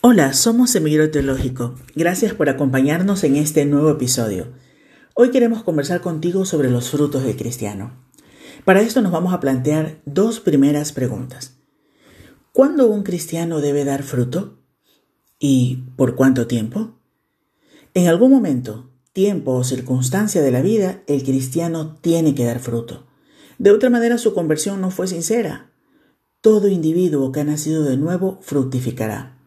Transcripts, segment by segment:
Hola, somos Semillero Teológico. Gracias por acompañarnos en este nuevo episodio. Hoy queremos conversar contigo sobre los frutos del cristiano. Para esto nos vamos a plantear dos primeras preguntas. ¿Cuándo un cristiano debe dar fruto? ¿Y por cuánto tiempo? En algún momento, tiempo o circunstancia de la vida, el cristiano tiene que dar fruto. De otra manera, su conversión no fue sincera. Todo individuo que ha nacido de nuevo fructificará.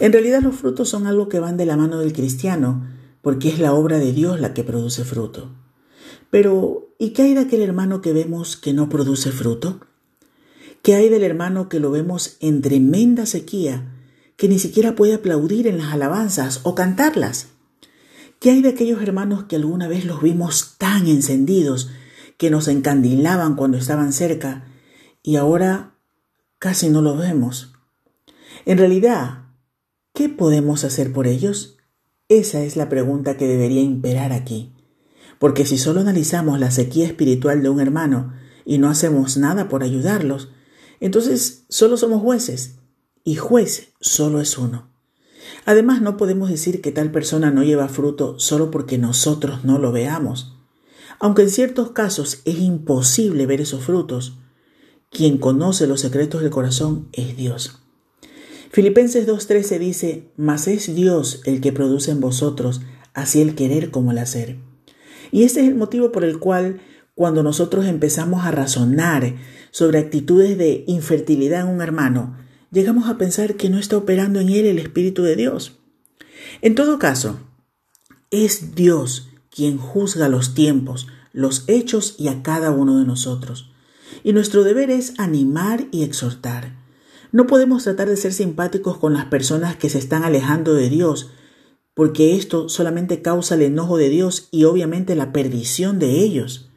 En realidad los frutos son algo que van de la mano del cristiano, porque es la obra de Dios la que produce fruto. Pero, ¿y qué hay de aquel hermano que vemos que no produce fruto? ¿Qué hay del hermano que lo vemos en tremenda sequía, que ni siquiera puede aplaudir en las alabanzas o cantarlas? ¿Qué hay de aquellos hermanos que alguna vez los vimos tan encendidos, que nos encandilaban cuando estaban cerca, y ahora casi no los vemos? En realidad, ¿Qué podemos hacer por ellos? Esa es la pregunta que debería imperar aquí. Porque si solo analizamos la sequía espiritual de un hermano y no hacemos nada por ayudarlos, entonces solo somos jueces, y juez solo es uno. Además, no podemos decir que tal persona no lleva fruto solo porque nosotros no lo veamos. Aunque en ciertos casos es imposible ver esos frutos, quien conoce los secretos del corazón es Dios. Filipenses 2.13 dice, Mas es Dios el que produce en vosotros así el querer como el hacer. Y este es el motivo por el cual cuando nosotros empezamos a razonar sobre actitudes de infertilidad en un hermano, llegamos a pensar que no está operando en él el Espíritu de Dios. En todo caso, es Dios quien juzga los tiempos, los hechos y a cada uno de nosotros. Y nuestro deber es animar y exhortar. No podemos tratar de ser simpáticos con las personas que se están alejando de Dios, porque esto solamente causa el enojo de Dios y obviamente la perdición de ellos.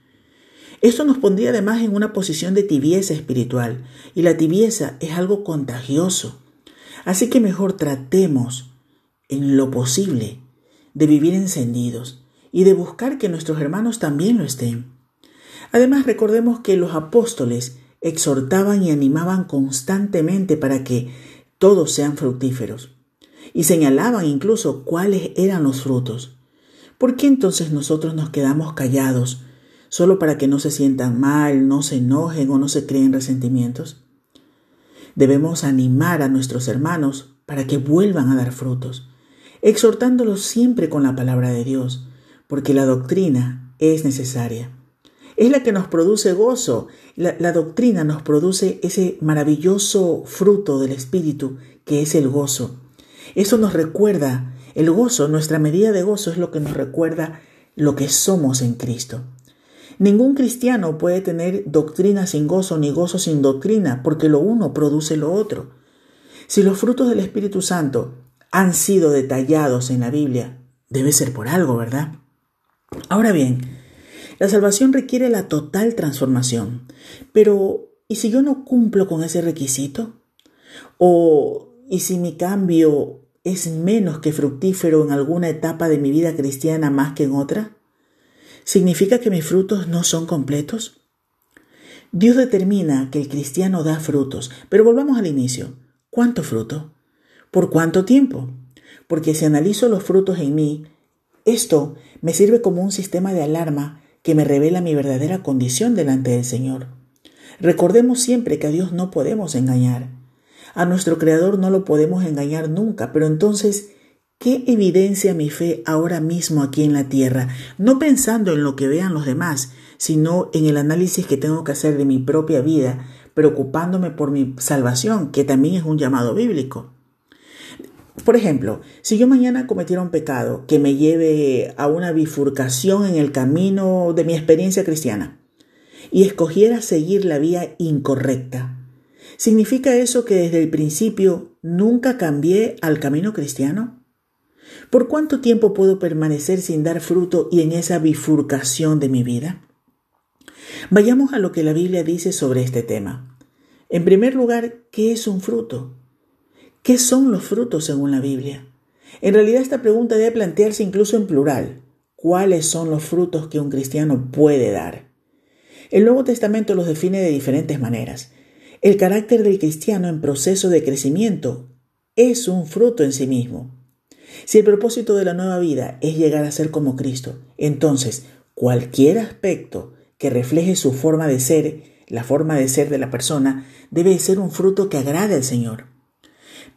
Esto nos pondría además en una posición de tibieza espiritual, y la tibieza es algo contagioso. Así que mejor tratemos, en lo posible, de vivir encendidos y de buscar que nuestros hermanos también lo estén. Además, recordemos que los apóstoles exhortaban y animaban constantemente para que todos sean fructíferos. Y señalaban incluso cuáles eran los frutos. ¿Por qué entonces nosotros nos quedamos callados solo para que no se sientan mal, no se enojen o no se creen resentimientos? Debemos animar a nuestros hermanos para que vuelvan a dar frutos, exhortándolos siempre con la palabra de Dios, porque la doctrina es necesaria es la que nos produce gozo. La, doctrina nos produce ese maravilloso fruto del Espíritu que es el gozo. Eso nos recuerda, el gozo, nuestra medida de gozo es lo que nos recuerda lo que somos en Cristo. Ningún cristiano puede tener doctrina sin gozo ni gozo sin doctrina, porque lo uno produce lo otro. Si los frutos del Espíritu Santo han sido detallados en la Biblia, debe ser por algo, ¿verdad? Ahora bien, la salvación requiere la total transformación. Pero, ¿y si yo no cumplo con ese requisito? ¿O y si mi cambio es menos que fructífero en alguna etapa de mi vida cristiana más que en otra? ¿Significa que mis frutos no son completos? Dios determina que el cristiano da frutos, pero volvamos al inicio. ¿Cuánto fruto? ¿Por cuánto tiempo? Porque si analizo los frutos en mí, esto me sirve como un sistema de alarma que me revela mi verdadera condición delante del Señor. Recordemos siempre que a Dios no podemos engañar. A nuestro Creador no lo podemos engañar nunca, pero entonces, ¿qué evidencia mi fe ahora mismo aquí en la tierra? No pensando en lo que vean los demás, sino en el análisis que tengo que hacer de mi propia vida, preocupándome por mi salvación, que también es un llamado bíblico. Por ejemplo, si yo mañana cometiera un pecado que me lleve a una bifurcación en el camino de mi experiencia cristiana y escogiera seguir la vía incorrecta, ¿significa eso que desde el principio nunca cambié al camino cristiano? ¿Por cuánto tiempo puedo permanecer sin dar fruto y en esa bifurcación de mi vida? Vayamos a lo que la Biblia dice sobre este tema. En primer lugar, ¿qué es un fruto? ¿Qué son los frutos según la Biblia? En realidad esta pregunta debe plantearse incluso en plural. ¿Cuáles son los frutos que un cristiano puede dar? El Nuevo Testamento los define de diferentes maneras. El carácter del cristiano en proceso de crecimiento es un fruto en sí mismo. Si el propósito de la nueva vida es llegar a ser como Cristo, entonces cualquier aspecto que refleje su forma de ser, la forma de ser de la persona, debe ser un fruto que agrade al Señor.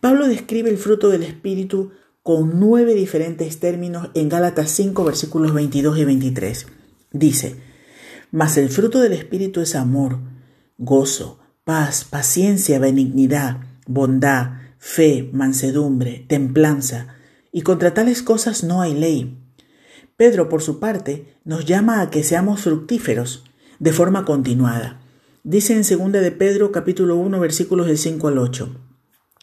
Pablo describe el fruto del Espíritu con nueve diferentes términos en Gálatas 5 versículos 22 y 23. Dice, Mas el fruto del Espíritu es amor, gozo, paz, paciencia, benignidad, bondad, fe, mansedumbre, templanza, y contra tales cosas no hay ley. Pedro, por su parte, nos llama a que seamos fructíferos de forma continuada. Dice en 2 de Pedro capítulo 1 versículos del 5 al 8.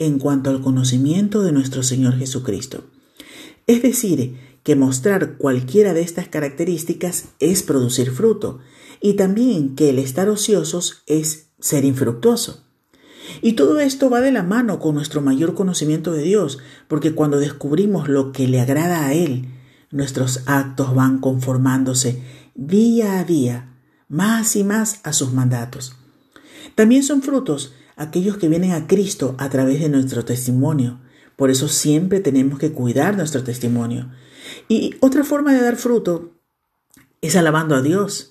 en cuanto al conocimiento de nuestro Señor Jesucristo. Es decir, que mostrar cualquiera de estas características es producir fruto, y también que el estar ociosos es ser infructuoso. Y todo esto va de la mano con nuestro mayor conocimiento de Dios, porque cuando descubrimos lo que le agrada a Él, nuestros actos van conformándose día a día, más y más a sus mandatos. También son frutos aquellos que vienen a Cristo a través de nuestro testimonio. Por eso siempre tenemos que cuidar nuestro testimonio. Y otra forma de dar fruto es alabando a Dios,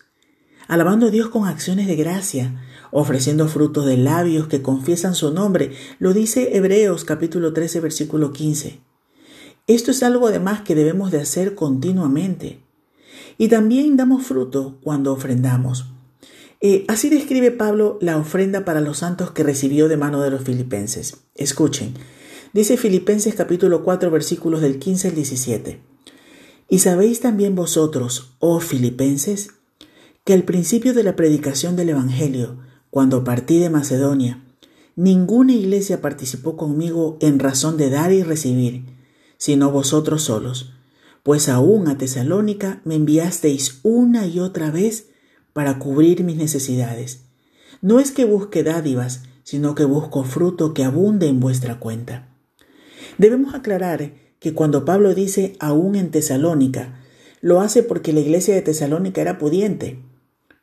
alabando a Dios con acciones de gracia, ofreciendo frutos de labios que confiesan su nombre. Lo dice Hebreos capítulo 13 versículo 15. Esto es algo además que debemos de hacer continuamente. Y también damos fruto cuando ofrendamos. Eh, así describe Pablo la ofrenda para los santos que recibió de mano de los filipenses. Escuchen, dice Filipenses capítulo 4 versículos del 15 al 17. Y sabéis también vosotros, oh filipenses, que al principio de la predicación del Evangelio, cuando partí de Macedonia, ninguna iglesia participó conmigo en razón de dar y recibir, sino vosotros solos, pues aún a Tesalónica me enviasteis una y otra vez para cubrir mis necesidades. No es que busque dádivas, sino que busco fruto que abunde en vuestra cuenta. Debemos aclarar que cuando Pablo dice aún en Tesalónica, lo hace porque la iglesia de Tesalónica era pudiente,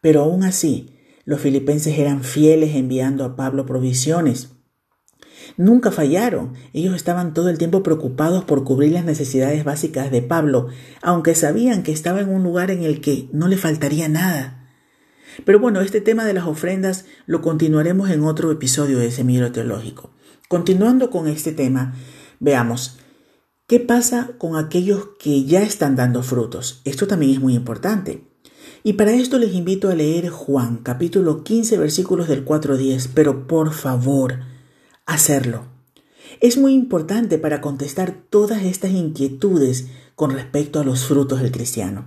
pero aún así, los filipenses eran fieles enviando a Pablo provisiones. Nunca fallaron. Ellos estaban todo el tiempo preocupados por cubrir las necesidades básicas de Pablo, aunque sabían que estaba en un lugar en el que no le faltaría nada. Pero bueno, este tema de las ofrendas lo continuaremos en otro episodio de Semillero Teológico. Continuando con este tema, veamos, ¿qué pasa con aquellos que ya están dando frutos? Esto también es muy importante. Y para esto les invito a leer Juan capítulo 15 versículos del 4 al 10, pero por favor, hacerlo. Es muy importante para contestar todas estas inquietudes con respecto a los frutos del cristiano,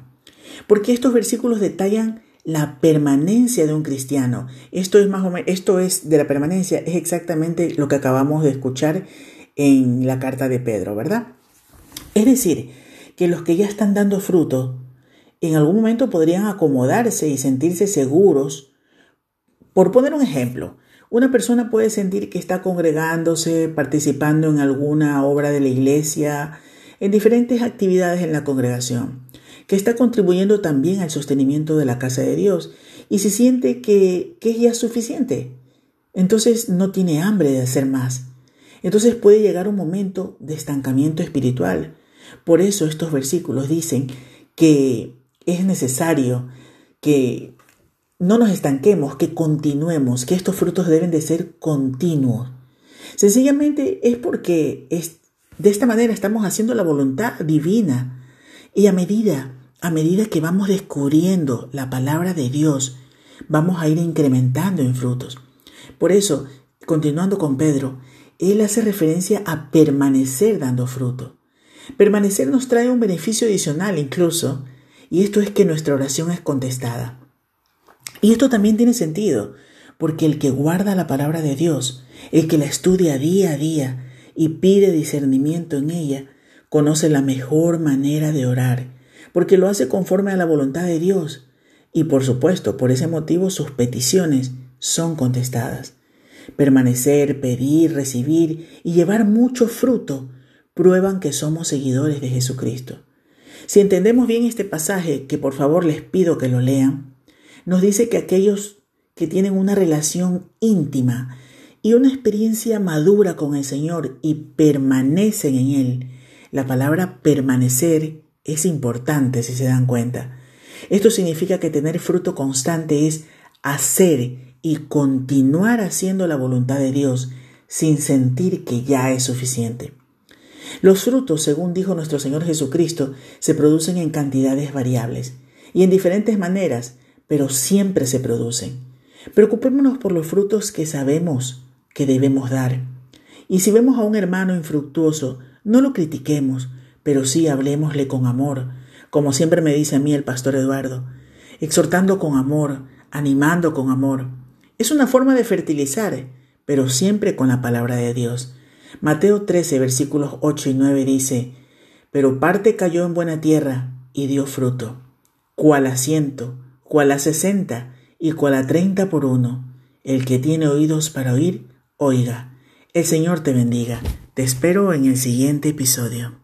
porque estos versículos detallan la permanencia de un cristiano. Esto es más o menos, esto es de la permanencia, es exactamente lo que acabamos de escuchar en la carta de Pedro, ¿verdad? Es decir, que los que ya están dando fruto en algún momento podrían acomodarse y sentirse seguros. Por poner un ejemplo, una persona puede sentir que está congregándose, participando en alguna obra de la iglesia, en diferentes actividades en la congregación, que está contribuyendo también al sostenimiento de la casa de Dios y se siente que, que es ya suficiente. Entonces no tiene hambre de hacer más. Entonces puede llegar un momento de estancamiento espiritual. Por eso estos versículos dicen que es necesario que no nos estanquemos, que continuemos, que estos frutos deben de ser continuos. Sencillamente es porque es, de esta manera estamos haciendo la voluntad divina y a medida, a medida que vamos descubriendo la palabra de Dios, vamos a ir incrementando en frutos. Por eso, continuando con Pedro, él hace referencia a permanecer dando fruto. Permanecer nos trae un beneficio adicional incluso, y esto es que nuestra oración es contestada. Y esto también tiene sentido, porque el que guarda la palabra de Dios, el que la estudia día a día y pide discernimiento en ella, conoce la mejor manera de orar, porque lo hace conforme a la voluntad de Dios. Y por supuesto, por ese motivo sus peticiones son contestadas. Permanecer, pedir, recibir y llevar mucho fruto prueban que somos seguidores de Jesucristo. Si entendemos bien este pasaje, que por favor les pido que lo lean, nos dice que aquellos que tienen una relación íntima y una experiencia madura con el Señor y permanecen en Él, la palabra permanecer es importante si se dan cuenta. Esto significa que tener fruto constante es hacer y continuar haciendo la voluntad de Dios sin sentir que ya es suficiente. Los frutos, según dijo nuestro Señor Jesucristo, se producen en cantidades variables y en diferentes maneras, pero siempre se producen. Preocupémonos por los frutos que sabemos que debemos dar. Y si vemos a un hermano infructuoso, no lo critiquemos, pero sí hablemosle con amor, como siempre me dice a mí el pastor Eduardo, exhortando con amor, animando con amor. Es una forma de fertilizar, pero siempre con la palabra de Dios. Mateo 13, versículos 8 y 9 dice, Pero parte cayó en buena tierra y dio fruto, cual a ciento, cual a sesenta y cual a treinta por uno. El que tiene oídos para oír, oiga. El Señor te bendiga. Te espero en el siguiente episodio.